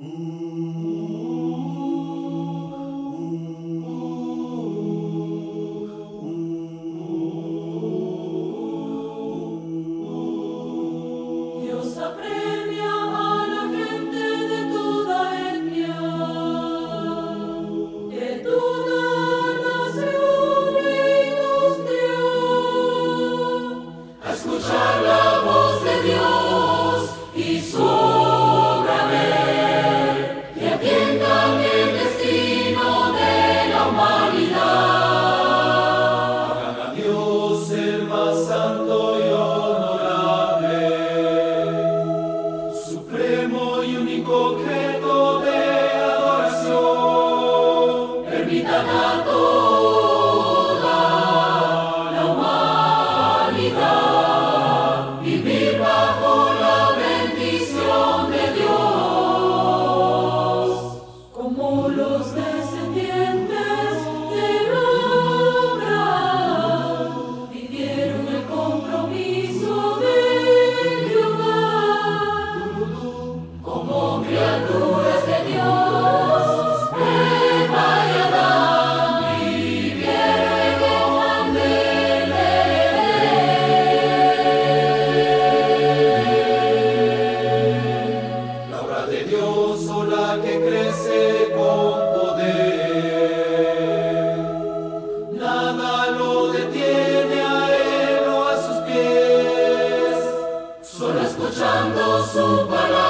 Uh... santo e honorable, supremo y único objeto de adoración, Sola que crece con poder, nada lo detiene a él o a sus pies, solo escuchando su palabra.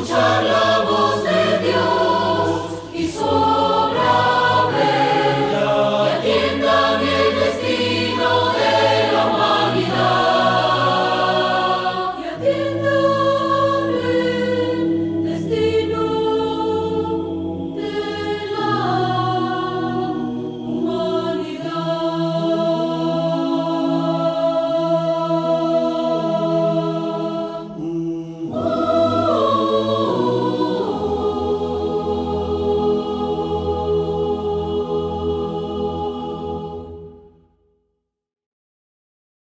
Angelo.